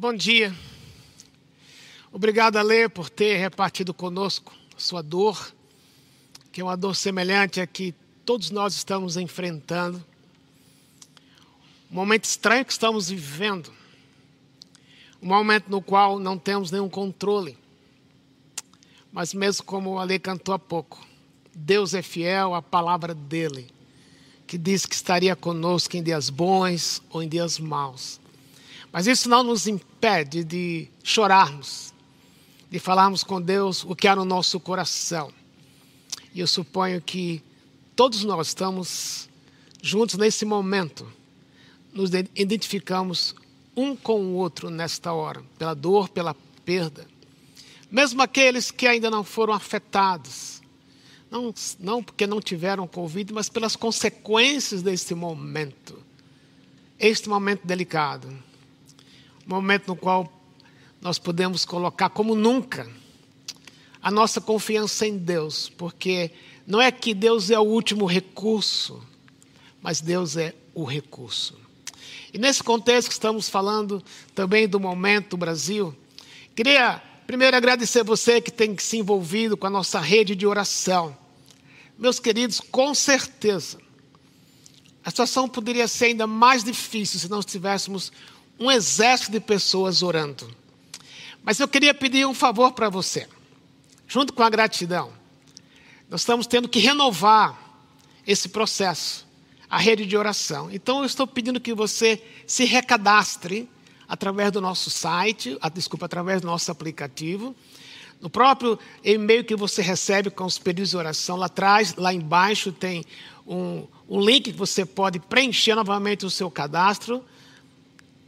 Bom dia. Obrigado, Ale, por ter repartido conosco sua dor, que é uma dor semelhante a que todos nós estamos enfrentando. Um momento estranho que estamos vivendo. Um momento no qual não temos nenhum controle. Mas mesmo como o Ale cantou há pouco, Deus é fiel à palavra dele, que diz que estaria conosco em dias bons ou em dias maus. Mas isso não nos impede de chorarmos, de falarmos com Deus o que há no nosso coração. E eu suponho que todos nós estamos juntos nesse momento, nos identificamos um com o outro nesta hora, pela dor, pela perda. Mesmo aqueles que ainda não foram afetados, não, não porque não tiveram Covid, mas pelas consequências deste momento, este momento delicado momento no qual nós podemos colocar como nunca a nossa confiança em Deus, porque não é que Deus é o último recurso, mas Deus é o recurso. E nesse contexto que estamos falando também do momento do Brasil, queria primeiro agradecer você que tem se envolvido com a nossa rede de oração. Meus queridos, com certeza, a situação poderia ser ainda mais difícil se não tivéssemos um exército de pessoas orando. Mas eu queria pedir um favor para você, junto com a gratidão. Nós estamos tendo que renovar esse processo, a rede de oração. Então eu estou pedindo que você se recadastre através do nosso site, ah, desculpa, através do nosso aplicativo. No próprio e-mail que você recebe com os pedidos de oração, lá atrás, lá embaixo, tem um, um link que você pode preencher novamente o seu cadastro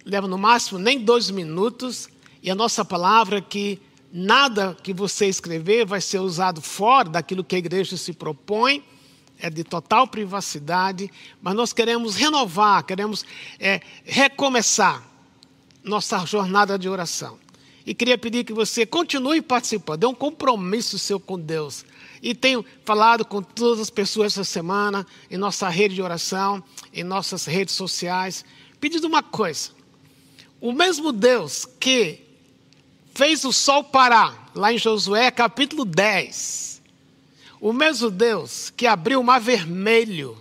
leva no máximo nem dois minutos, e a nossa palavra é que nada que você escrever vai ser usado fora daquilo que a igreja se propõe, é de total privacidade, mas nós queremos renovar, queremos é, recomeçar nossa jornada de oração. E queria pedir que você continue participando, dê um compromisso seu com Deus. E tenho falado com todas as pessoas essa semana, em nossa rede de oração, em nossas redes sociais, pedindo uma coisa: o mesmo Deus que fez o sol parar, lá em Josué capítulo 10. O mesmo Deus que abriu o mar vermelho.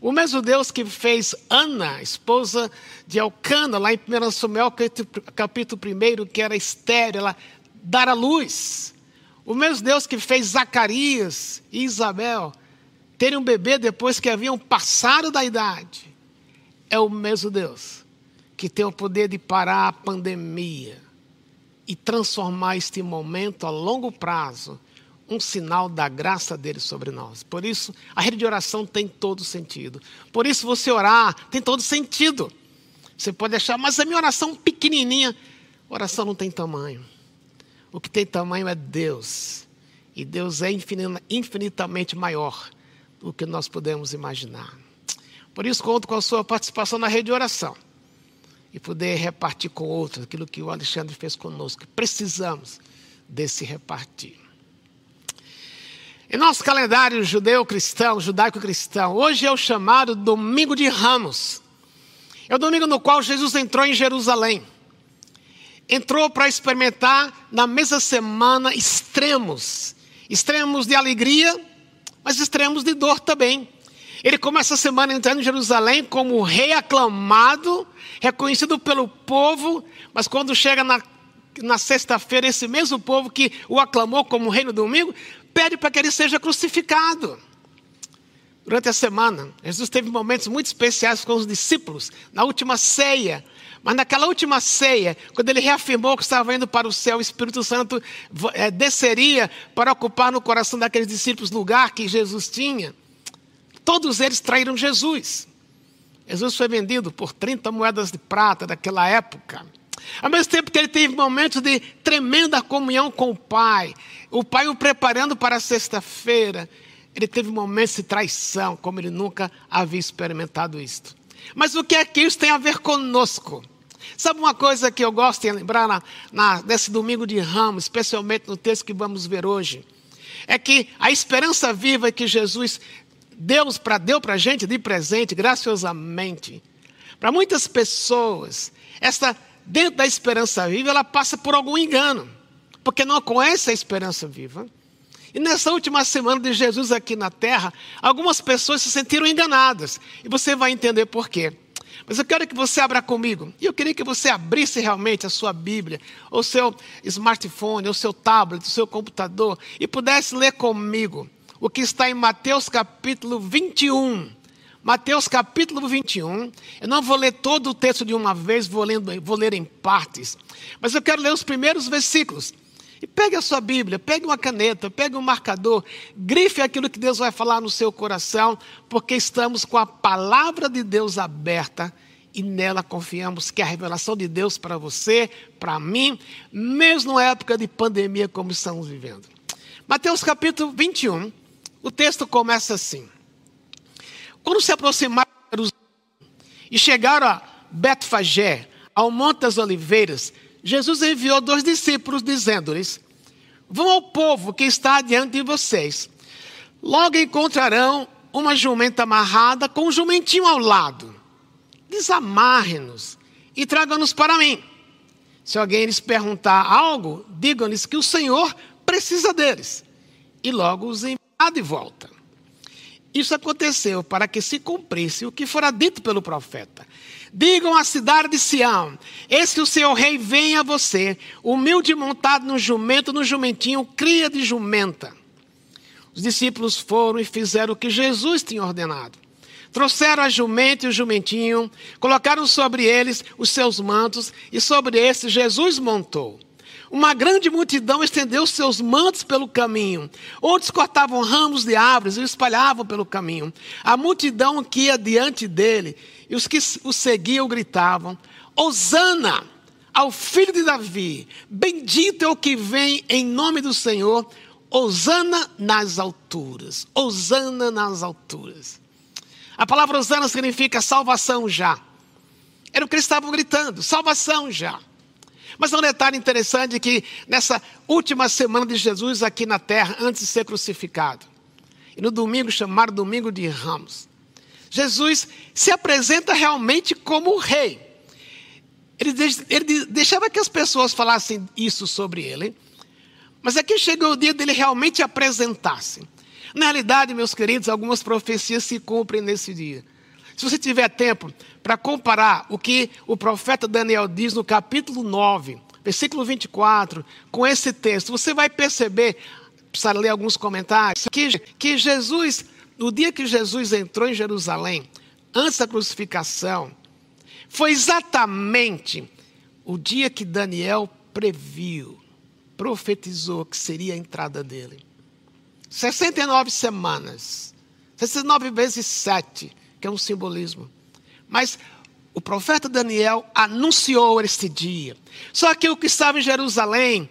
O mesmo Deus que fez Ana, esposa de Elcana, lá em 1 Samuel capítulo 1, que era estéreo, ela dar a luz. O mesmo Deus que fez Zacarias e Isabel terem um bebê depois que haviam passado da idade. É o mesmo Deus que tem o poder de parar a pandemia e transformar este momento a longo prazo um sinal da graça dele sobre nós. Por isso, a rede de oração tem todo sentido. Por isso, você orar tem todo sentido. Você pode achar, mas a minha oração pequenininha, oração não tem tamanho. O que tem tamanho é Deus. E Deus é infinitamente maior do que nós podemos imaginar. Por isso, conto com a sua participação na rede de oração e poder repartir com outros aquilo que o Alexandre fez conosco. Precisamos desse repartir. Em nosso calendário judeu-cristão, judaico-cristão, hoje é o chamado Domingo de Ramos. É o domingo no qual Jesus entrou em Jerusalém. Entrou para experimentar na mesma semana extremos, extremos de alegria, mas extremos de dor também. Ele começa a semana entrando em Jerusalém como rei aclamado, reconhecido pelo povo, mas quando chega na, na sexta-feira, esse mesmo povo que o aclamou como rei no domingo, pede para que ele seja crucificado. Durante a semana, Jesus teve momentos muito especiais com os discípulos, na última ceia. Mas naquela última ceia, quando ele reafirmou que estava indo para o céu, o Espírito Santo é, desceria para ocupar no coração daqueles discípulos lugar que Jesus tinha. Todos eles traíram Jesus. Jesus foi vendido por 30 moedas de prata daquela época. Ao mesmo tempo que ele teve momentos de tremenda comunhão com o Pai, o Pai o preparando para a sexta-feira, ele teve momentos de traição, como ele nunca havia experimentado isto. Mas o que é que isso tem a ver conosco? Sabe uma coisa que eu gosto de lembrar na, na, nesse domingo de ramos, especialmente no texto que vamos ver hoje? É que a esperança viva que Jesus Deus pra, deu para a gente de presente, graciosamente. Para muitas pessoas, esta dentro da esperança viva, ela passa por algum engano, porque não conhece a esperança viva. E nessa última semana de Jesus aqui na terra, algumas pessoas se sentiram enganadas. E você vai entender por quê. Mas eu quero que você abra comigo. E eu queria que você abrisse realmente a sua Bíblia, o seu smartphone, o seu tablet, o seu computador, e pudesse ler comigo o que está em Mateus capítulo 21. Mateus capítulo 21. Eu não vou ler todo o texto de uma vez, vou, lendo, vou ler em partes. Mas eu quero ler os primeiros versículos. E pegue a sua Bíblia, pegue uma caneta, pegue um marcador, grife aquilo que Deus vai falar no seu coração, porque estamos com a palavra de Deus aberta e nela confiamos que a revelação de Deus para você, para mim, mesmo na época de pandemia como estamos vivendo. Mateus capítulo 21, o texto começa assim: Quando se aproximaram e chegaram a Betfagé, ao Monte das Oliveiras, Jesus enviou dois discípulos, dizendo-lhes: Vão ao povo que está diante de vocês. Logo encontrarão uma jumenta amarrada com um jumentinho ao lado. Desamarre-nos e tragam-nos para mim. Se alguém lhes perguntar algo, digam-lhes que o Senhor precisa deles. E logo os enviará de volta. Isso aconteceu para que se cumprisse o que fora dito pelo profeta. Digam à cidade de Sião: Eis que o seu rei vem a você, humilde montado no jumento, no jumentinho, cria de jumenta. Os discípulos foram e fizeram o que Jesus tinha ordenado. Trouxeram a jumenta e o jumentinho, colocaram sobre eles os seus mantos, e sobre esses Jesus montou. Uma grande multidão estendeu seus mantos pelo caminho. Outros cortavam ramos de árvores e espalhavam pelo caminho. A multidão que ia diante dele e os que o seguiam gritavam: Hosana ao filho de Davi, bendito é o que vem em nome do Senhor, Hosana nas alturas. Hosana nas alturas. A palavra Hosana significa salvação já. Era o que eles estavam gritando: salvação já. Mas um detalhe interessante é que nessa última semana de Jesus aqui na terra, antes de ser crucificado, e no domingo chamado Domingo de Ramos, Jesus se apresenta realmente como o rei. Ele, ele deixava que as pessoas falassem isso sobre ele, mas aqui chegou o dia dele realmente apresentar-se. Na realidade, meus queridos, algumas profecias se cumprem nesse dia. Se você tiver tempo para comparar o que o profeta Daniel diz no capítulo 9, versículo 24, com esse texto, você vai perceber, precisa ler alguns comentários, que, que Jesus, no dia que Jesus entrou em Jerusalém, antes da crucificação, foi exatamente o dia que Daniel previu, profetizou que seria a entrada dele. 69 semanas, 69 vezes 7, que é um simbolismo. Mas o profeta Daniel anunciou este dia. Só que o que estava em Jerusalém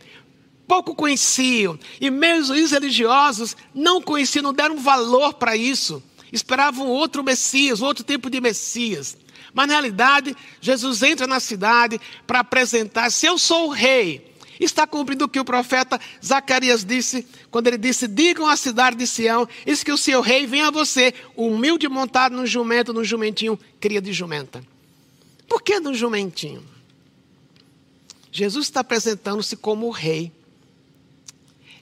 pouco conheciam, e mesmo os religiosos não conheciam, não deram valor para isso. Esperavam outro Messias, outro tipo de Messias. Mas na realidade, Jesus entra na cidade para apresentar: se eu sou o rei, Está cumprindo o que o profeta Zacarias disse, quando ele disse: Digam à cidade de Sião, eis que o seu rei vem a você, humilde montado no jumento, no jumentinho, cria de jumenta. Por que no jumentinho? Jesus está apresentando-se como o rei.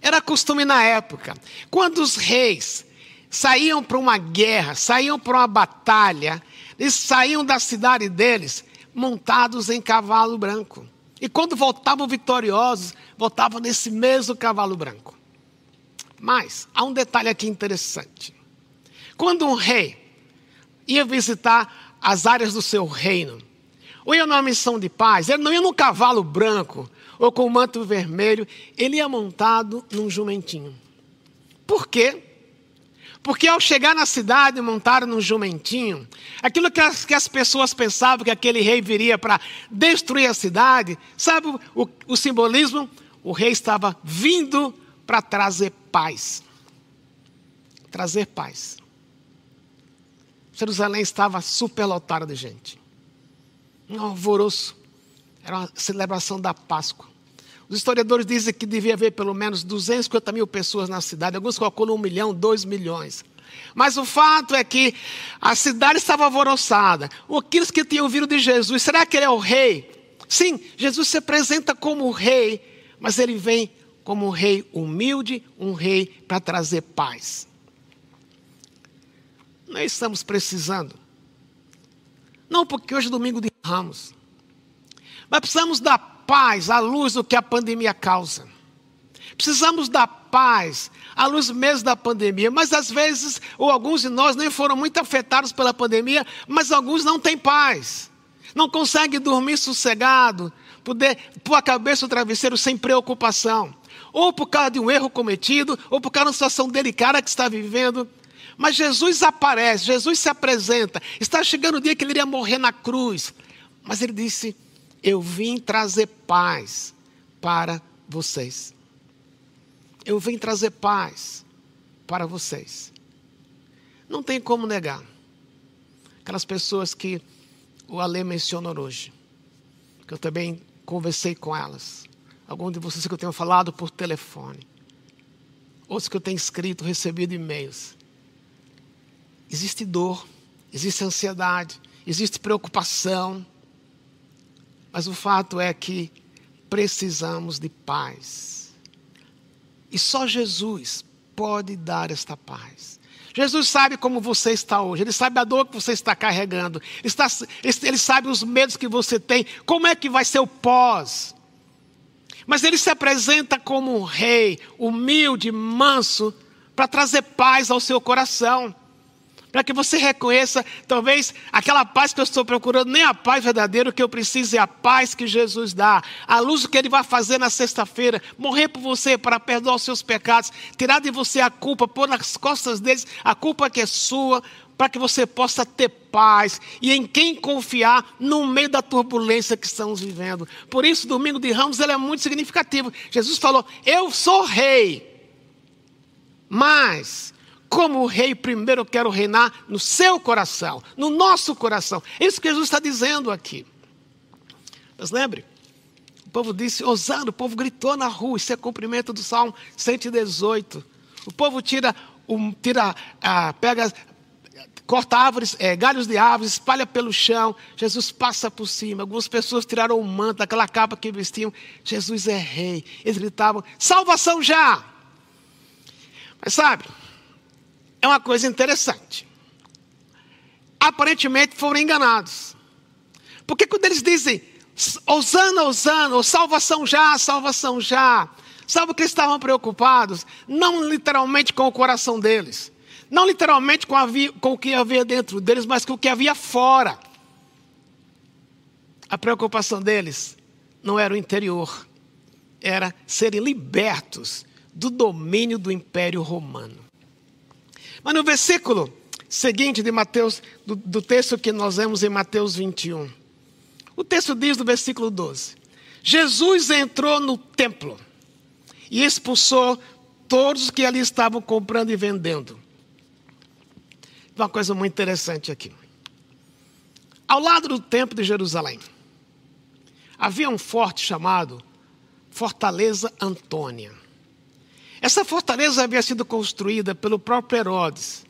Era costume na época, quando os reis saíam para uma guerra, saíam para uma batalha, eles saíam da cidade deles montados em cavalo branco. E quando voltavam vitoriosos, voltavam nesse mesmo cavalo branco. Mas há um detalhe aqui interessante. Quando um rei ia visitar as áreas do seu reino, ou ia numa missão de paz, ele não ia num cavalo branco ou com um manto vermelho, ele ia montado num jumentinho. Por quê? Porque ao chegar na cidade, montaram num jumentinho, aquilo que as, que as pessoas pensavam que aquele rei viria para destruir a cidade, sabe o, o, simbolismo? O rei estava vindo para trazer paz. Trazer paz. Jerusalém estava superlotada de gente. Um alvoroço. Era uma celebração da Páscoa. Os historiadores dizem que devia haver pelo menos 250 mil pessoas na cidade. Alguns calculam um milhão, dois milhões. Mas o fato é que a cidade estava alvoroçada. Aqueles que tinham ouvido de Jesus, será que ele é o rei? Sim, Jesus se apresenta como rei, mas ele vem como um rei humilde, um rei para trazer paz. Nós estamos precisando. Não porque hoje é domingo de ramos. Mas precisamos da paz à luz do que a pandemia causa. Precisamos da paz à luz mesmo da pandemia. Mas às vezes, ou alguns de nós nem foram muito afetados pela pandemia, mas alguns não têm paz. Não conseguem dormir sossegado, poder pôr a cabeça no travesseiro sem preocupação. Ou por causa de um erro cometido, ou por causa de uma situação delicada que está vivendo. Mas Jesus aparece, Jesus se apresenta. Está chegando o dia que ele iria morrer na cruz. Mas ele disse: Eu vim trazer paz para vocês. Eu vim trazer paz para vocês. Não tem como negar. Aquelas pessoas que o Ale mencionou hoje, que eu também conversei com elas. Alguns de vocês que eu tenho falado por telefone. Outros que eu tenho escrito, recebido e-mails. Existe dor, existe ansiedade, existe preocupação. Mas o fato é que precisamos de paz. E só Jesus pode dar esta paz. Jesus sabe como você está hoje, Ele sabe a dor que você está carregando, Ele, sabe os medos que você tem, como é que vai ser o pós. Mas Ele se apresenta como um rei, humilde, manso, para trazer paz ao seu coração para que você reconheça, talvez, aquela paz que eu estou procurando, nem a paz verdadeira, o que eu preciso é a paz que Jesus dá, a luz que Ele vai fazer na sexta-feira, morrer por você para perdoar os seus pecados, tirar de você a culpa, pôr nas costas deles a culpa que é sua, para que você possa ter paz e em quem confiar no meio da turbulência que estamos vivendo. Por isso, domingo de Ramos ele é muito significativo. Jesus falou: Eu sou rei, mas como rei, primeiro eu quero reinar no seu coração, no nosso coração. É isso que Jesus está dizendo aqui. Mas lembre, o povo disse, ousando, o povo gritou na rua, isso é cumprimento do Salmo 118. O povo tira, um, tira ah, pega, corta árvores, é, galhos de árvores, espalha pelo chão. Jesus passa por cima. Algumas pessoas tiraram o manto, aquela capa que vestiam. Jesus é rei. Eles gritavam: salvação já! Mas sabe, é uma coisa interessante. Aparentemente foram enganados. Porque quando eles dizem, Osana, Osana, salvação já, salvação já, sabe que eles estavam preocupados? Não literalmente com o coração deles. Não literalmente com, com o que havia dentro deles, mas com o que havia fora. A preocupação deles não era o interior, era serem libertos do domínio do Império Romano. Mas no versículo seguinte de Mateus, do, do texto que nós vemos em Mateus 21, o texto diz no versículo 12: Jesus entrou no templo e expulsou todos que ali estavam comprando e vendendo. Uma coisa muito interessante aqui. Ao lado do templo de Jerusalém, havia um forte chamado Fortaleza Antônia. Essa fortaleza havia sido construída pelo próprio Herodes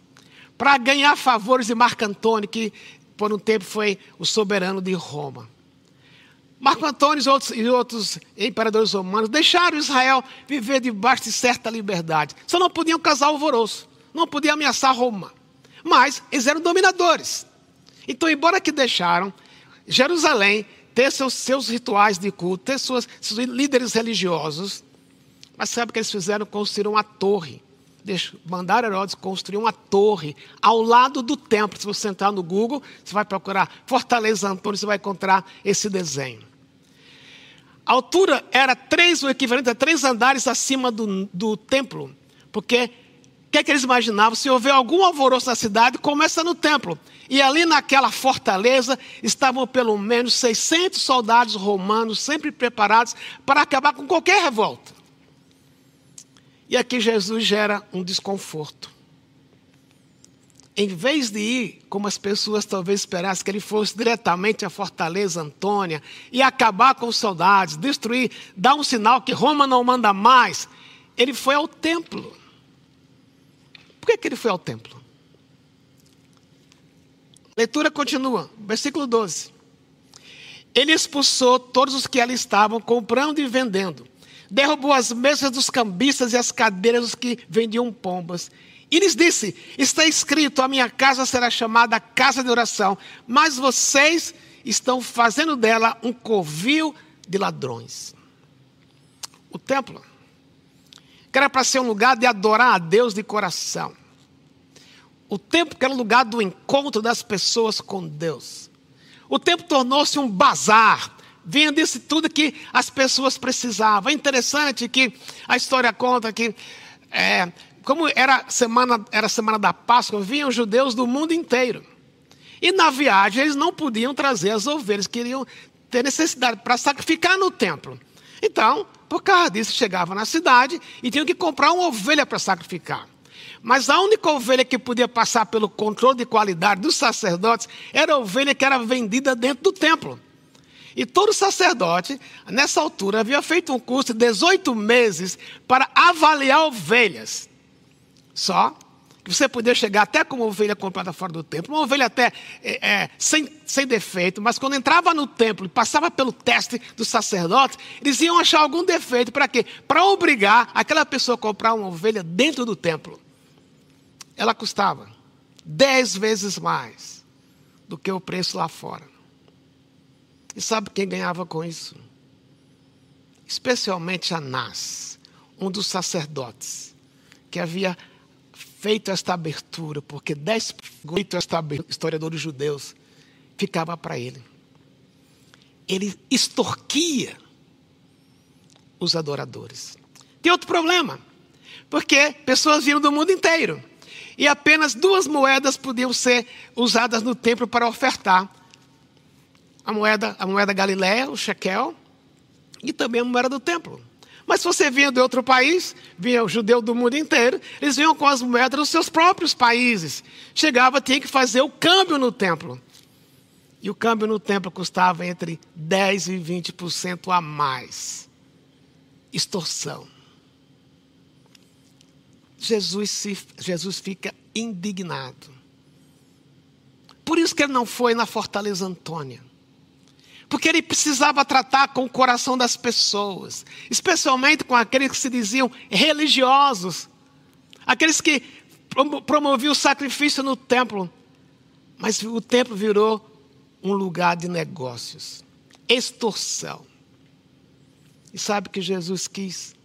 para ganhar favores de Marco Antônio, que por um tempo foi o soberano de Roma. Marco Antônio e outros, e outros imperadores romanos deixaram Israel viver debaixo de certa liberdade. Só não podiam causar alvoroço, não podiam ameaçar Roma. Mas eles eram dominadores. Então, embora que deixaram Jerusalém ter seus, seus rituais de culto, ter seus líderes religiosos, mas sabe o que eles fizeram? Construíram uma torre. Mandaram Herodes construir uma torre ao lado do templo. Se você entrar no Google, você vai procurar Fortaleza Antônio, você vai encontrar esse desenho. A altura era três, o equivalente a três andares acima do, do templo. Porque o que, é que eles imaginavam? Se houver algum alvoroço na cidade, começa no templo. E ali naquela fortaleza estavam pelo menos 600 soldados romanos, sempre preparados para acabar com qualquer revolta. E aqui Jesus gera um desconforto. Em vez de ir, como as pessoas talvez esperassem, que ele fosse diretamente à fortaleza Antônia e acabar com os soldados, destruir, dar um sinal que Roma não manda mais, ele foi ao templo. Por que, que ele foi ao templo? Leitura continua, versículo 12. ele expulsou todos os que ali estavam, comprando e vendendo. Derrubou as mesas dos cambistas e as cadeiras dos que vendiam pombas. E lhes disse: Está escrito: A minha casa será chamada casa de oração, mas vocês estão fazendo dela um covil de ladrões. O templo, que era para ser um lugar de adorar a Deus de coração. O templo que era o lugar do encontro das pessoas com Deus. O templo tornou-se um bazar. Vinha desse tudo que as pessoas precisavam. É interessante que a história conta que, é, como era semana, era semana da Páscoa, vinham judeus do mundo inteiro. E na viagem eles não podiam trazer as ovelhas, queriam ter necessidade para sacrificar no templo. Então, por causa disso, chegavam na cidade e tinham que comprar uma ovelha para sacrificar. Mas a única ovelha que podia passar pelo controle de qualidade dos sacerdotes era a ovelha que era vendida dentro do templo. E todo sacerdote, nessa altura, havia feito um curso de 18 meses para avaliar ovelhas. Só você podia chegar até com uma ovelha comprada fora do templo, uma ovelha até é, é, sem, sem defeito, mas quando entrava no templo e passava pelo teste dos sacerdotes, eles iam achar algum defeito. Para quê? Para obrigar aquela pessoa a comprar uma ovelha dentro do templo. Ela custava dez vezes mais do que o preço lá fora. E sabe quem ganhava com isso? Especialmente Anás, um dos sacerdotes, que havia feito esta abertura, porque dez feito esta historiadores judeus ficava para ele. Ele extorquia os adoradores. Tem outro problema, porque pessoas vinham do mundo inteiro e apenas duas moedas podiam ser usadas no templo para ofertar. A moeda, a moeda galileia, o shekel, e também a moeda do templo. Mas se você vinha de outro país, vinha o judeu do mundo inteiro, eles vinham com as moedas dos seus próprios países. Chegava, tinha que fazer o câmbio no templo. E o câmbio no templo custava entre 10% e 20% a mais. Extorsão. Jesus, se, Jesus fica indignado. Por isso que ele não foi na Fortaleza Antônia. Porque ele precisava tratar com o coração das pessoas, especialmente com aqueles que se diziam religiosos, aqueles que promoviam o sacrifício no templo, mas o templo virou um lugar de negócios, extorsão. E sabe que Jesus quis?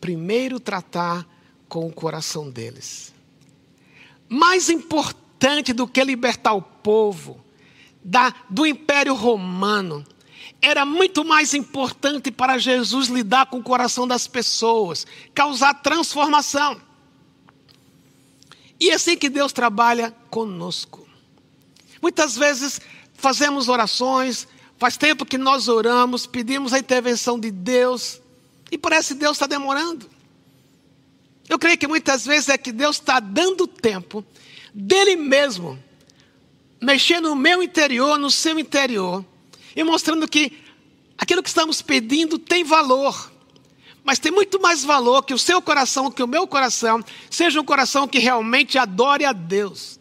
Primeiro tratar com o coração deles. Mais importante do que libertar o povo, da, do Império Romano, era muito mais importante para Jesus lidar com o coração das pessoas, causar transformação. E é assim que Deus trabalha conosco. Muitas vezes fazemos orações, faz tempo que nós oramos, pedimos a intervenção de Deus, e parece que Deus está demorando. Eu creio que muitas vezes é que Deus está dando tempo dele mesmo mexer no meu interior, no seu interior, e mostrando que aquilo que estamos pedindo tem valor. Mas tem muito mais valor que o seu coração, que o meu coração, seja um coração que realmente adore a Deus.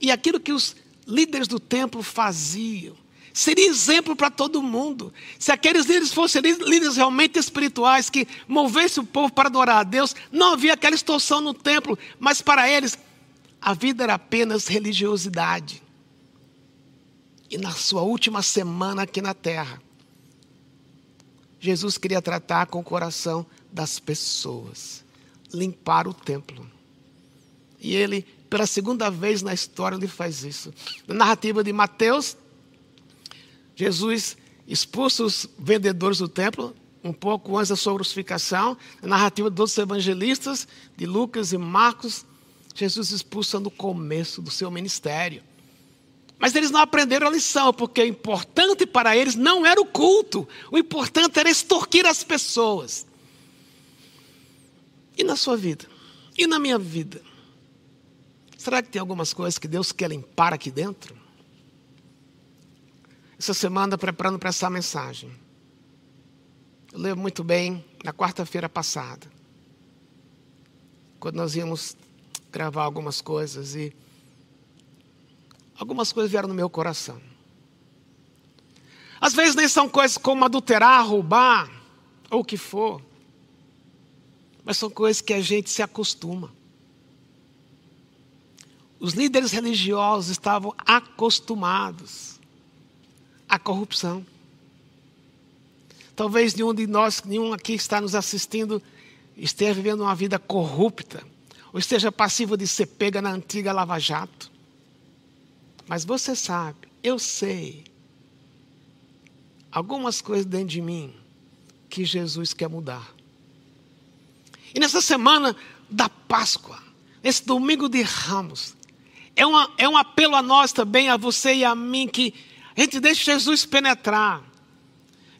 E aquilo que os líderes do templo faziam, seria exemplo para todo mundo. Se aqueles líderes fossem líderes realmente espirituais, que movessem o povo para adorar a Deus, não havia aquela extorsão no templo, mas para eles a vida era apenas religiosidade. E na sua última semana aqui na terra, Jesus queria tratar com o coração das pessoas, limpar o templo. E ele, pela segunda vez na história, ele faz isso. Na narrativa de Mateus, Jesus expulsa os vendedores do templo, um pouco antes da sua crucificação. Na narrativa dos evangelistas, de Lucas e Marcos, Jesus expulsa no começo do seu ministério. Mas eles não aprenderam a lição, porque o importante para eles não era o culto, o importante era extorquir as pessoas. E na sua vida? E na minha vida? Será que tem algumas coisas que Deus quer limpar aqui dentro? Essa semana, preparando para essa mensagem, eu lembro muito bem, na quarta-feira passada, quando nós íamos gravar algumas coisas e algumas coisas vieram no meu coração. Às vezes nem são coisas como adulterar, roubar, ou o que for. Mas são coisas que a gente se acostuma. Os líderes religiosos estavam acostumados à corrupção. Talvez nenhum de nós, nenhum aqui que está nos assistindo, esteja vivendo uma vida corrupta, ou esteja passivo de ser pega na antiga Lava Jato. Mas você sabe, eu sei, algumas coisas dentro de mim que Jesus quer mudar. E nessa semana da Páscoa, nesse domingo de Ramos, é, uma, é um apelo a nós também, a você e a mim, que a gente deixe Jesus penetrar.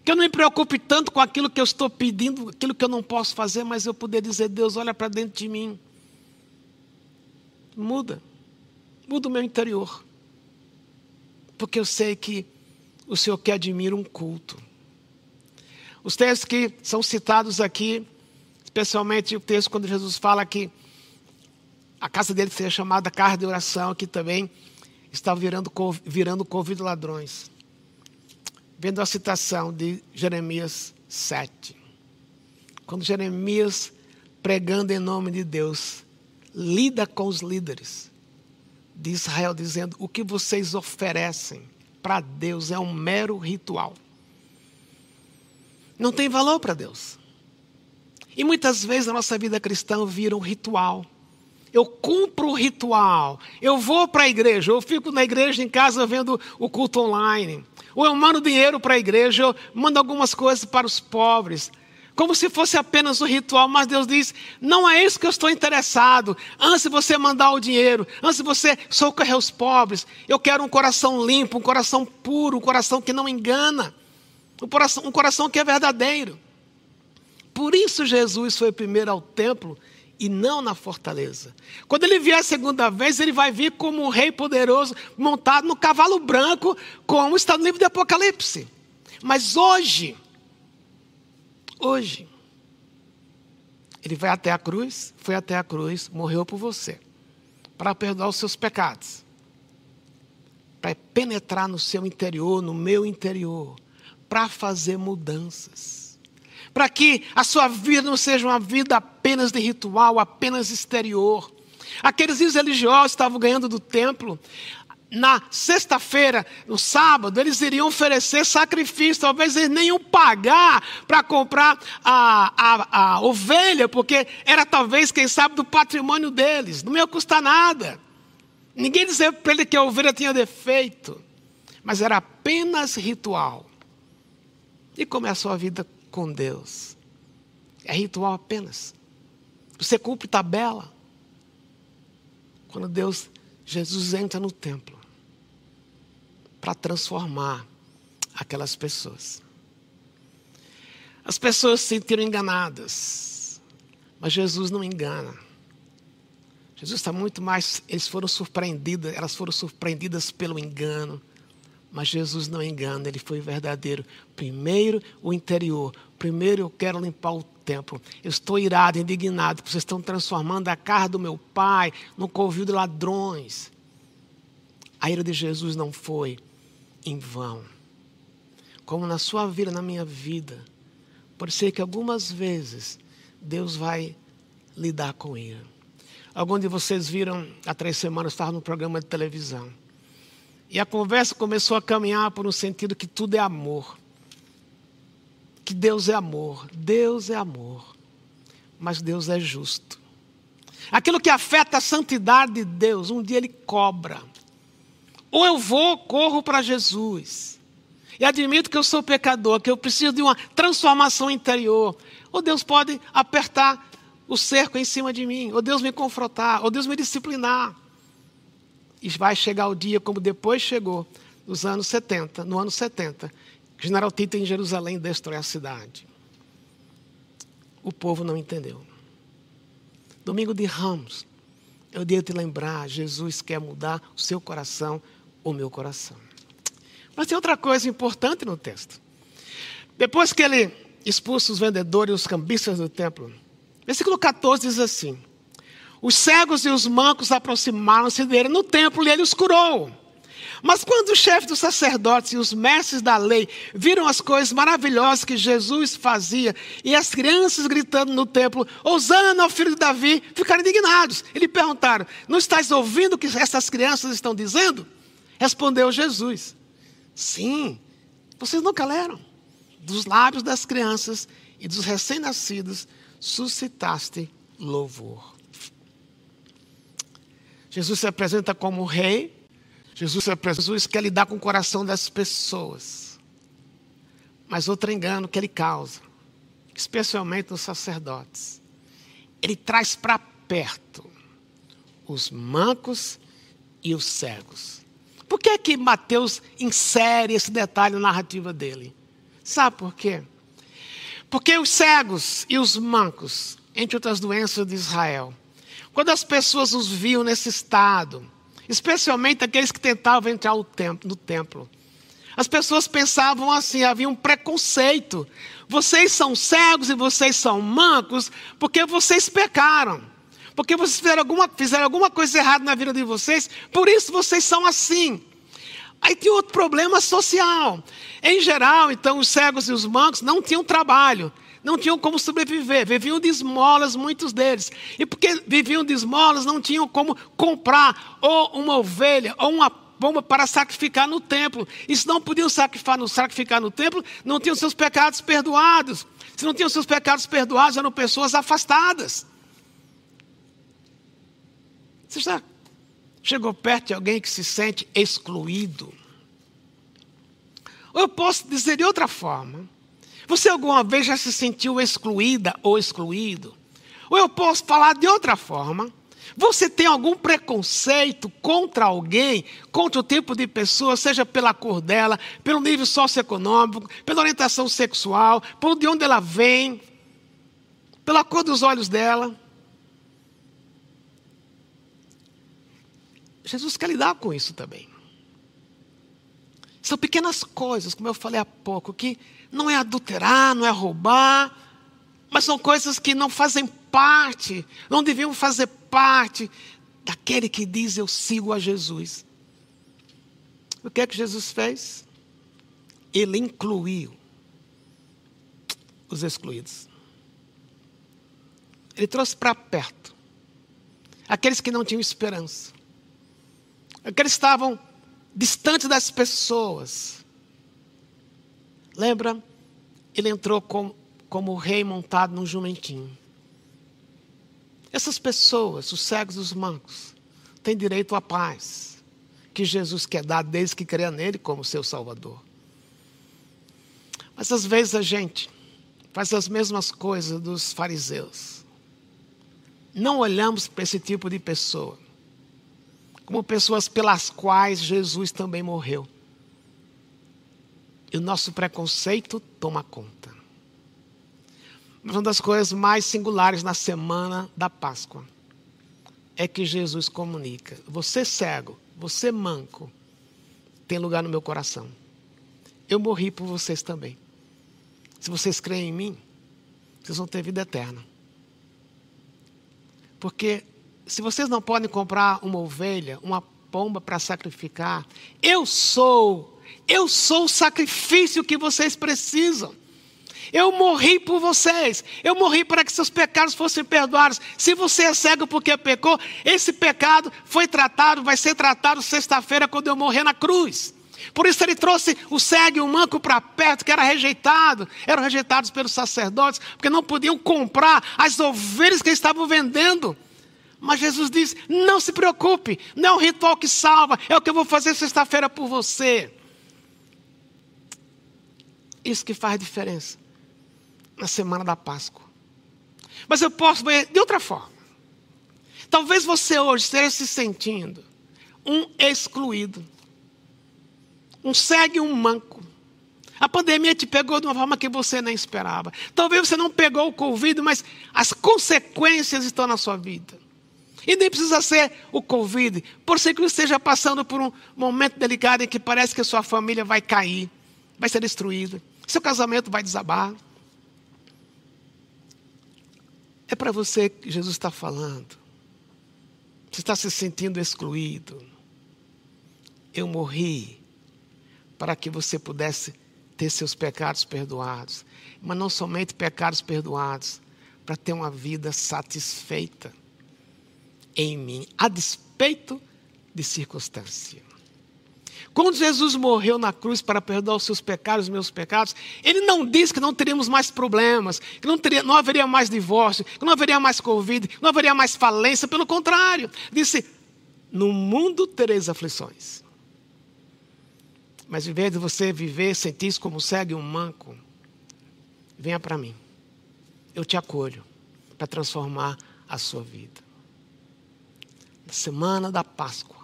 Que eu não me preocupe tanto com aquilo que eu estou pedindo, aquilo que eu não posso fazer, mas eu poder dizer, Deus, olha para dentro de mim. Muda. Muda o meu interior. Porque eu sei que o Senhor quer de mim um culto. Os textos que são citados aqui, especialmente o texto quando Jesus fala que a casa dele seria chamada casa de oração, que também estava virando, virando couve de ladrões. Vendo a citação de Jeremias 7. Quando Jeremias, pregando em nome de Deus, lida com os líderes de Israel, dizendo: o que vocês oferecem para Deus é um mero ritual. Não tem valor para Deus. E muitas vezes a nossa vida cristã vira um ritual. Eu cumpro o ritual, eu vou para a igreja, eu fico na igreja em casa vendo o culto online, ou eu mando dinheiro para a igreja, eu mando algumas coisas para os pobres, como se fosse apenas o ritual, mas Deus diz: não é isso que eu estou interessado. Antes de você mandar o dinheiro, antes de você socorrer os pobres, eu quero um coração limpo, um coração puro, um coração que não engana, um coração, um coração que é verdadeiro. Por isso Jesus foi primeiro ao templo e não na fortaleza. Quando ele vier a segunda vez, ele vai vir como um rei poderoso, montado no cavalo branco, como está no livro de Apocalipse. Mas hoje, hoje, ele vai até a cruz, foi até a cruz, morreu por você, para perdoar os seus pecados, para penetrar no seu interior, no meu interior, para fazer mudanças para que a sua vida não seja uma vida apenas de ritual, apenas exterior. Aqueles religiosos estavam ganhando do templo. Na sexta-feira, no sábado, eles iriam oferecer sacrifício, talvez eles nem iam pagar para comprar a, a, a ovelha, porque era talvez, quem sabe, do patrimônio deles, não ia custar nada. Ninguém dizia para ele que a ovelha tinha defeito, mas era apenas ritual. E começou a vida com Deus. É ritual apenas. Você cumpre tabela. Quando Deus, Jesus entra no templo para transformar aquelas pessoas. As pessoas se sentiram enganadas, mas Jesus não engana. Jesus está muito mais, eles foram surpreendidas, elas foram surpreendidas pelo engano, mas Jesus não engana, ele foi verdadeiro. Primeiro o interior. Primeiro eu quero limpar o templo. Eu estou irado, indignado, porque vocês estão transformando a casa do meu pai num covil de ladrões. A ira de Jesus não foi em vão. Como na sua vida, na minha vida. Pode ser que algumas vezes Deus vai lidar com ira. Alguns de vocês viram, há três semanas, estava no programa de televisão. E a conversa começou a caminhar por um sentido que tudo é amor. Que Deus é amor. Deus é amor. Mas Deus é justo. Aquilo que afeta a santidade de Deus, um dia Ele cobra. Ou eu vou, corro para Jesus. E admito que eu sou pecador, que eu preciso de uma transformação interior. Ou Deus pode apertar o cerco em cima de mim. Ou Deus me confrontar. Ou Deus me disciplinar. E vai chegar o dia, como depois chegou, nos anos 70, no ano 70, que o general Tito em Jerusalém destrói a cidade. O povo não entendeu. Domingo de Ramos, eu devo te lembrar, Jesus quer mudar o seu coração, o meu coração. Mas tem outra coisa importante no texto. Depois que ele expulsa os vendedores e os cambistas do templo, versículo 14 diz assim: os cegos e os mancos aproximaram-se dele no templo e ele os curou. Mas quando os chefes dos sacerdotes e os mestres da lei viram as coisas maravilhosas que Jesus fazia e as crianças gritando no templo, Osana ao filho de Davi, ficaram indignados. Eles perguntaram: Não estás ouvindo o que essas crianças estão dizendo? Respondeu Jesus: Sim, vocês nunca leram. Dos lábios das crianças e dos recém-nascidos suscitaste louvor. Jesus se apresenta como rei Jesus, Jesus quer lidar com o coração das pessoas. Mas outro engano que ele causa, especialmente nos sacerdotes, ele traz para perto os mancos e os cegos. Por que que Mateus insere esse detalhe na narrativa dele? Sabe por quê? Porque os cegos e os mancos, entre outras doenças de Israel, quando as pessoas os viam nesse estado, especialmente aqueles que tentavam entrar no templo. As pessoas pensavam assim, havia um preconceito. Vocês são cegos e vocês são mancos porque vocês pecaram. Porque vocês fizeram alguma, fizeram alguma coisa errada na vida de vocês, por isso vocês são assim. Aí tem outro problema social. Em geral, então, os cegos e os mancos não tinham trabalho não tinham como sobreviver, viviam de esmolas, muitos deles. E porque viviam de esmolas, não tinham como comprar ou uma ovelha ou uma pomba para sacrificar no templo. E se não podiam sacrificar no, sacrificar no templo, não tinham seus pecados perdoados. Se não tinham seus pecados perdoados, eram pessoas afastadas. Você já chegou perto de alguém que se sente excluído? Ou eu posso dizer de outra forma você alguma vez já se sentiu excluída ou excluído? Ou eu posso falar de outra forma. Você tem algum preconceito contra alguém, contra o tipo de pessoa, seja pela cor dela, pelo nível socioeconômico, pela orientação sexual, por de onde ela vem, pela cor dos olhos dela? Jesus quer lidar com isso também. São pequenas coisas, como eu falei há pouco, que não é adulterar, não é roubar, mas são coisas que não fazem parte, não deviam fazer parte daquele que diz eu sigo a Jesus. O que é que Jesus fez? Ele incluiu os excluídos. Ele trouxe para perto aqueles que não tinham esperança, aqueles que estavam distantes das pessoas, Lembra? Ele entrou com, como rei montado num jumentinho. Essas pessoas, os cegos e os mancos, têm direito à paz que Jesus quer dar desde que creia nele como seu Salvador. Mas às vezes a gente faz as mesmas coisas dos fariseus. Não olhamos para esse tipo de pessoa como pessoas pelas quais Jesus também morreu. E o nosso preconceito toma conta. Uma das coisas mais singulares na semana da Páscoa é que Jesus comunica: você cego, você manco, tem lugar no meu coração. Eu morri por vocês também. Se vocês creem em mim, vocês vão ter vida eterna. Porque se vocês não podem comprar uma ovelha, uma pomba para sacrificar, eu sou eu sou o sacrifício que vocês precisam. Eu morri por vocês. Eu morri para que seus pecados fossem perdoados. Se você é cego porque pecou, esse pecado foi tratado, vai ser tratado sexta-feira quando eu morrer na cruz. Por isso ele trouxe o cego e o manco para perto, que era rejeitado, eram rejeitados pelos sacerdotes, porque não podiam comprar as ovelhas que estavam vendendo. Mas Jesus diz: não se preocupe, não é um ritual que salva, é o que eu vou fazer sexta-feira por você. Isso que faz diferença na semana da Páscoa. Mas eu posso ver de outra forma. Talvez você hoje esteja se sentindo um excluído, um cego e um manco. A pandemia te pegou de uma forma que você nem esperava. Talvez você não pegou o Covid, mas as consequências estão na sua vida. E nem precisa ser o Covid. Por ser que esteja passando por um momento delicado em que parece que sua família vai cair, vai ser destruída. Seu casamento vai desabar. É para você que Jesus está falando. Você está se sentindo excluído. eu morri para que você pudesse ter seus pecados perdoados. Mas não somente pecados perdoados, para ter uma vida satisfeita em mim, a despeito de circunstância. Quando Jesus morreu na cruz para perdoar os seus pecados, os meus pecados, ele não disse que não teríamos mais problemas, que não, teria, não haveria mais divórcio, que não haveria mais Covid, que não haveria mais falência. Pelo contrário, disse: No mundo tereis aflições. Mas em vez de você viver, sentir-se como segue um manco, venha para mim. Eu te acolho para transformar a sua vida. Na semana da Páscoa,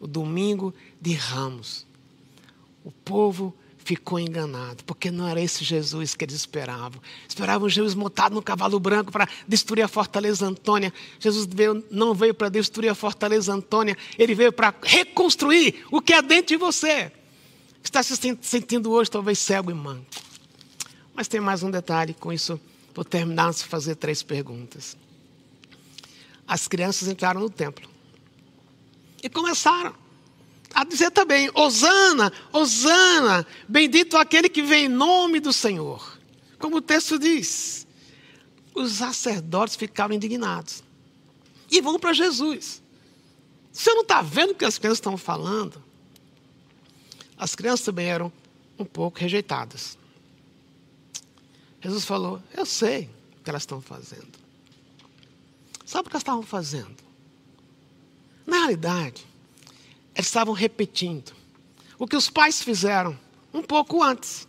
o domingo de Ramos, o povo ficou enganado, porque não era esse Jesus que eles esperavam. Esperavam Jesus montado no cavalo branco para destruir a fortaleza Antônia. Jesus veio, não veio para destruir a fortaleza Antônia, ele veio para reconstruir o que é dentro de você está se sentindo hoje talvez cego e manco. Mas tem mais um detalhe, com isso vou terminar de fazer três perguntas. As crianças entraram no templo e começaram a dizer também: Osana, Osana, bendito aquele que vem em nome do Senhor. Como o texto diz, os sacerdotes ficaram indignados e vão para Jesus. Você não está vendo o que as crianças estão falando? as crianças também eram um pouco rejeitadas. Jesus falou: Eu sei o que elas estão fazendo. Sabe o que elas estavam fazendo? Na realidade, eles estavam repetindo o que os pais fizeram um pouco antes.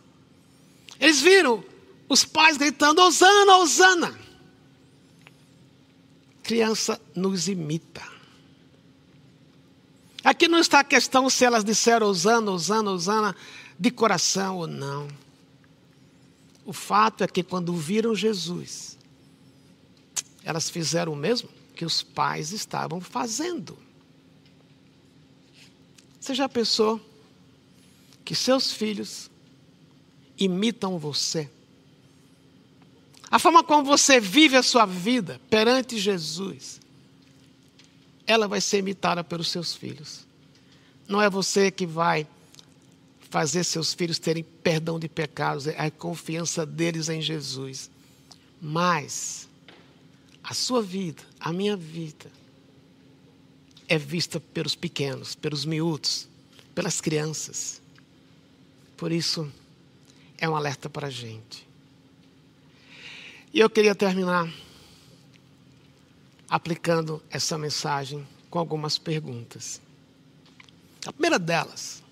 Eles viram os pais gritando: Osana, Osana. Criança nos imita. Aqui não está a questão se elas disseram Osana, Osana, Osana, de coração ou não. O fato é que quando viram Jesus, elas fizeram o mesmo que os pais estavam fazendo. Você já pensou que seus filhos imitam você? A forma como você vive a sua vida perante Jesus ela vai ser imitada pelos seus filhos. Não é você que vai fazer seus filhos terem perdão de pecados, é a confiança deles em Jesus. Mas a sua vida, a minha vida, é vista pelos pequenos, pelos miúdos, pelas crianças. Por isso, é um alerta para a gente. E eu queria terminar aplicando essa mensagem com algumas perguntas. A primeira delas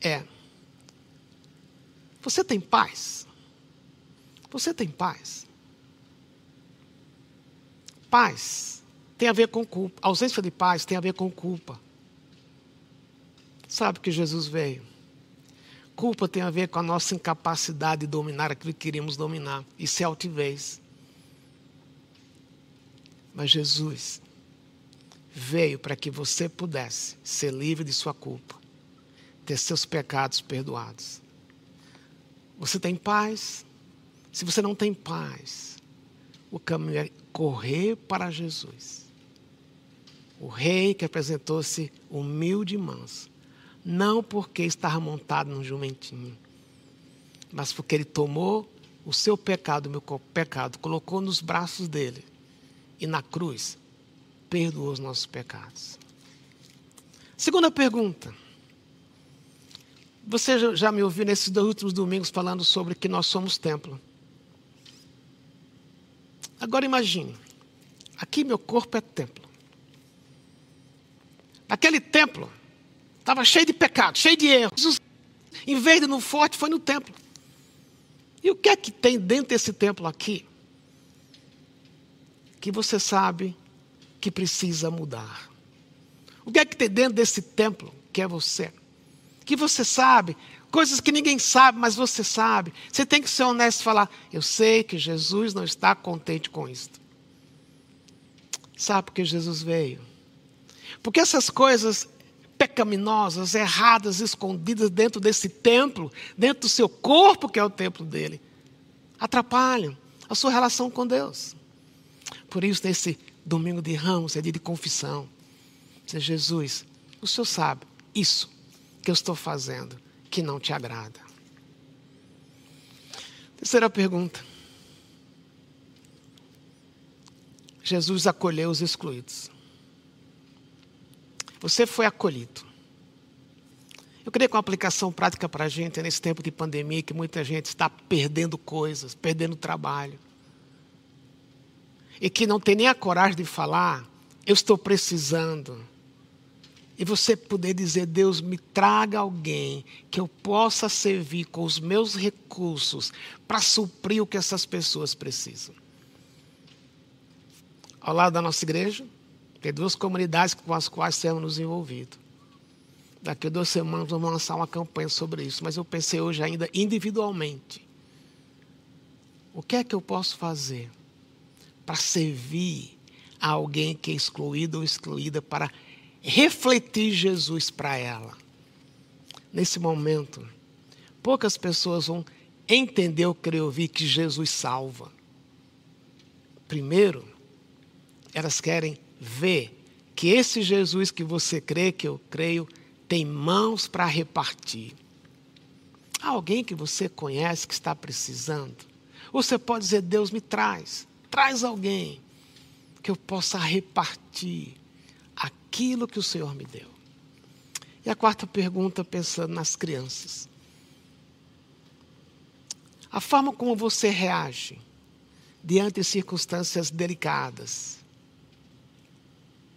é: Você tem paz? Você tem paz? Paz tem a ver com culpa. A ausência de paz tem a ver com culpa. Sabe que Jesus veio? Culpa tem a ver com a nossa incapacidade de dominar aquilo que queríamos dominar. Isso é altivez. Mas Jesus veio para que você pudesse ser livre de sua culpa, ter seus pecados perdoados. Você tem paz? Se você não tem paz, o caminho é correr para Jesus. O rei que apresentou-se humilde e manso, não porque estava montado num jumentinho, mas porque ele tomou o seu pecado, o meu pecado, colocou nos braços dele e na cruz perdoou os nossos pecados. Segunda pergunta. Você já me ouviu nesses dois últimos domingos falando sobre que nós somos templo. Agora imagine, aqui meu corpo é templo. Aquele templo estava cheio de pecado, cheio de erros. Em vez de no forte, foi no templo. E o que é que tem dentro desse templo aqui? que você sabe que precisa mudar? O que é que tem dentro desse templo que é você? Que você sabe, coisas que ninguém sabe, mas você sabe. Você tem que ser honesto e falar: Eu sei que Jesus não está contente com isso. Sabe por que Jesus veio? Porque essas coisas pecaminosas, erradas, escondidas dentro desse templo, dentro do seu corpo, que é o templo dele, atrapalham a sua relação com Deus. Por isso, nesse domingo de ramos, é dia de confissão. Dizer, Jesus, o Senhor sabe isso que eu estou fazendo que não te agrada? Terceira pergunta. Jesus acolheu os excluídos. Você foi acolhido. Eu queria com uma aplicação prática para a gente nesse tempo de pandemia que muita gente está perdendo coisas, perdendo trabalho. E que não tem nem a coragem de falar, eu estou precisando. E você poder dizer, Deus, me traga alguém que eu possa servir com os meus recursos para suprir o que essas pessoas precisam. Ao lado da nossa igreja, tem duas comunidades com as quais temos nos envolvido. Daqui a duas semanas vamos lançar uma campanha sobre isso, mas eu pensei hoje ainda individualmente. O que é que eu posso fazer para servir a alguém que é excluído ou excluída para refletir Jesus para ela? Nesse momento, poucas pessoas vão entender o que eu ouvi que Jesus salva. Primeiro, elas querem ver que esse Jesus que você crê, que eu creio, tem mãos para repartir. Há alguém que você conhece que está precisando? Você pode dizer: Deus me traz, traz alguém que eu possa repartir aquilo que o Senhor me deu. E a quarta pergunta, pensando nas crianças. A forma como você reage diante de circunstâncias delicadas,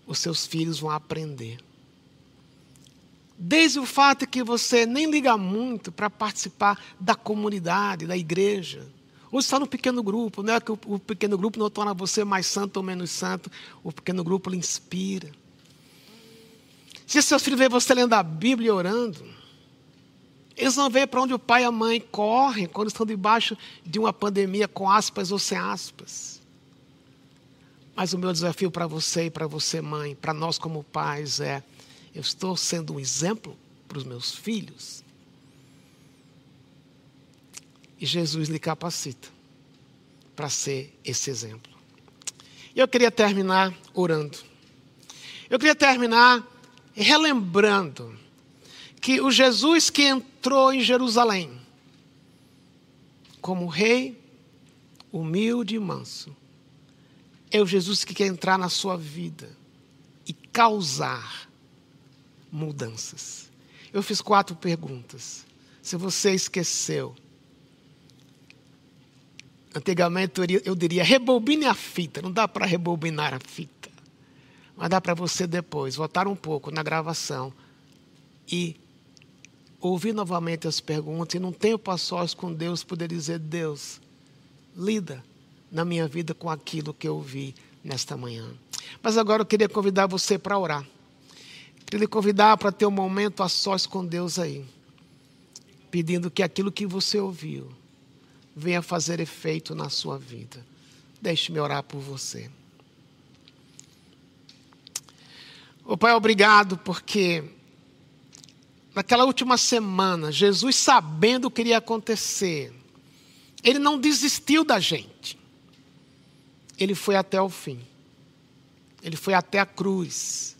os seus filhos vão aprender. Desde o fato que você nem liga muito para participar da comunidade, da igreja. Ou está no pequeno grupo, não é que o, pequeno grupo não torna você mais santo ou menos santo, o pequeno grupo lhe inspira. Se seus filhos veem você lendo a Bíblia e orando, eles vão ver para onde o pai e a mãe correm quando estão debaixo de uma pandemia com aspas ou sem aspas. Mas o meu desafio para você e para você, mãe, para nós como pais, é eu estou sendo um exemplo para os meus filhos. E Jesus lhe capacita para ser esse exemplo. E eu queria terminar orando. Eu queria terminar relembrando que o Jesus que entrou em Jerusalém como rei, humilde e manso, é o Jesus que quer entrar na sua vida e causar mudanças. Eu fiz quatro perguntas. Se você esqueceu, antigamente eu diria rebobine a fita. Não dá para rebobinar a fita, mas dá para você depois voltar um pouco na gravação e ouvir novamente as perguntas e num tempo a sós com Deus poder dizer: Deus, lida na minha vida com aquilo que eu vi nesta manhã. Mas agora eu queria convidar você para orar. Queria lhe convidar para ter um momento a sós com Deus aí, pedindo que aquilo que você ouviu venha fazer efeito na sua vida. Deixe-me orar por você. O Pai, obrigado porque naquela última semana, Jesus sabendo o que iria acontecer, ele não desistiu da gente. Ele foi até o fim. Ele foi até a cruz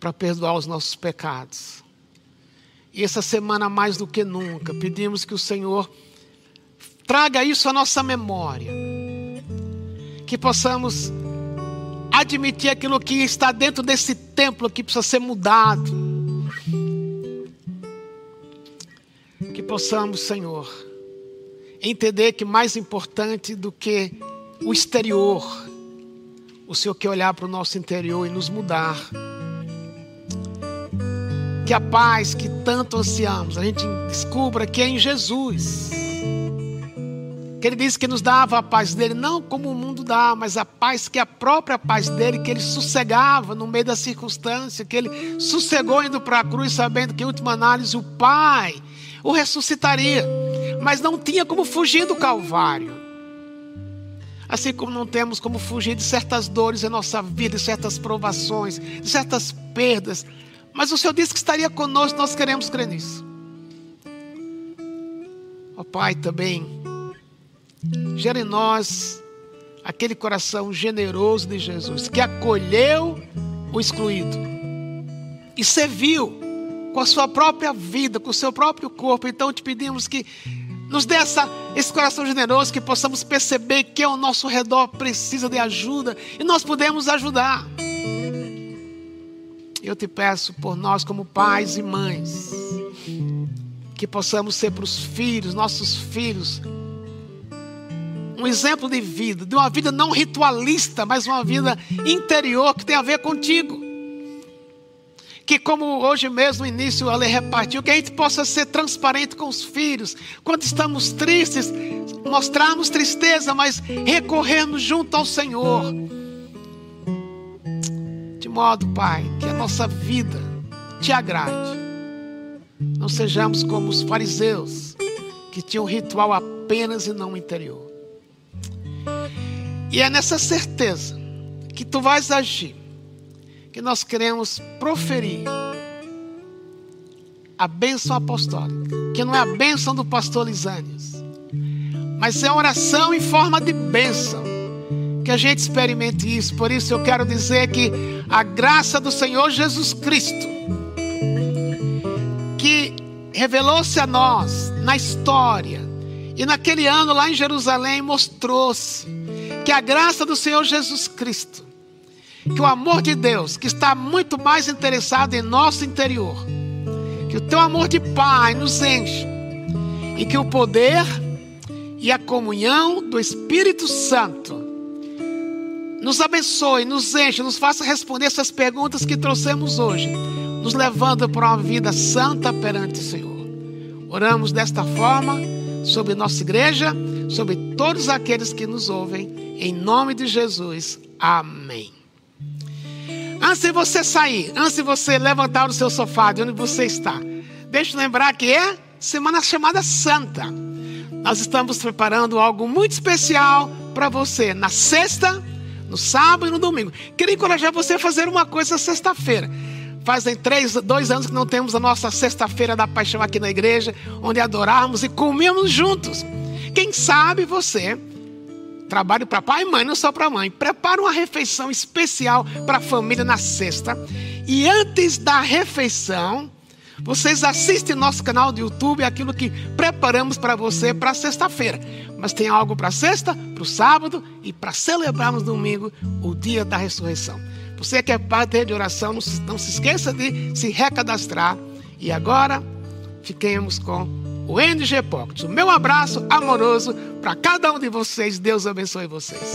para perdoar os nossos pecados. E essa semana, mais do que nunca, pedimos que o Senhor traga isso à nossa memória. Que possamos admitir aquilo que está dentro desse templo que precisa ser mudado. Que possamos, Senhor, entender que mais importante do que o exterior, o Senhor quer olhar para o nosso interior e nos mudar. Que a paz que tanto ansiamos, a gente descubra que é em Jesus. Ele disse que nos dava a paz dele, não como o mundo dá, mas a paz que é a própria paz dele, que ele sossegava no meio da circunstância, que ele sossegou indo para a cruz, sabendo que em última análise o Pai o ressuscitaria, mas não tinha como fugir do Calvário. Assim como não temos como fugir de certas dores em nossa vida, de certas provações, de certas perdas. Mas o Senhor disse que estaria conosco, nós queremos crer nisso. Ó oh, Pai, também, gera em nós aquele coração generoso de Jesus, que acolheu o excluído, e serviu com a sua própria vida, com o seu próprio corpo. Então te pedimos que nos dê essa, esse coração generoso, que possamos perceber que ao nosso redor precisa de ajuda e nós podemos ajudar. Eu te peço por nós, como pais e mães, que possamos ser para os filhos, nossos filhos, um exemplo de vida, de uma vida não ritualista, mas uma vida interior que tem a ver contigo. Que, como hoje mesmo no início a lei repartiu, que a gente possa ser transparente com os filhos. Quando estamos tristes, mostrarmos tristeza, mas recorrermos junto ao Senhor. De modo, Pai, que a nossa vida te agrade. Não sejamos como os fariseus, que tinham ritual apenas e não interior. E é nessa certeza que tu vais agir, que nós queremos proferir a bênção apostólica, que não é a bênção do pastor Lisânios, mas é oração em forma de bênção. Que a gente experimente isso. Por isso eu quero dizer que a graça do Senhor Jesus Cristo, que revelou-se a nós na história, e naquele ano lá em Jerusalém mostrou-se que a graça do Senhor Jesus Cristo, que o amor de Deus, que está muito mais interessado em nosso interior, que o teu amor de Pai nos enche e que o poder e a comunhão do Espírito Santo nos abençoe, nos enche, nos faça responder essas perguntas que trouxemos hoje, nos levando para uma vida santa perante o Senhor. Oramos desta forma sobre nossa igreja, sobre todos aqueles que nos ouvem, em nome de Jesus. Amém. Antes de você sair, antes de você levantar o seu sofá de onde você está, deixa eu lembrar que é semana chamada Santa. Nós estamos preparando algo muito especial para você na sexta, no sábado e no domingo. Queria encorajar você a fazer uma coisa sexta-feira. Fazem três, dois anos que não temos a nossa sexta-feira da paixão aqui na igreja, onde adoramos e comemos juntos. Quem sabe você trabalho para pai e mãe, não só para mãe. Prepara uma refeição especial para a família na sexta. E antes da refeição, vocês assistem nosso canal do YouTube, aquilo que preparamos para você para sexta-feira. Mas tem algo para sexta, para o sábado e para celebrarmos domingo, o dia da ressurreição. Você que é parte de oração, não se, não se esqueça de se recadastrar. E agora, fiquemos com o NG Pocket. O meu abraço amoroso para cada um de vocês. Deus abençoe vocês.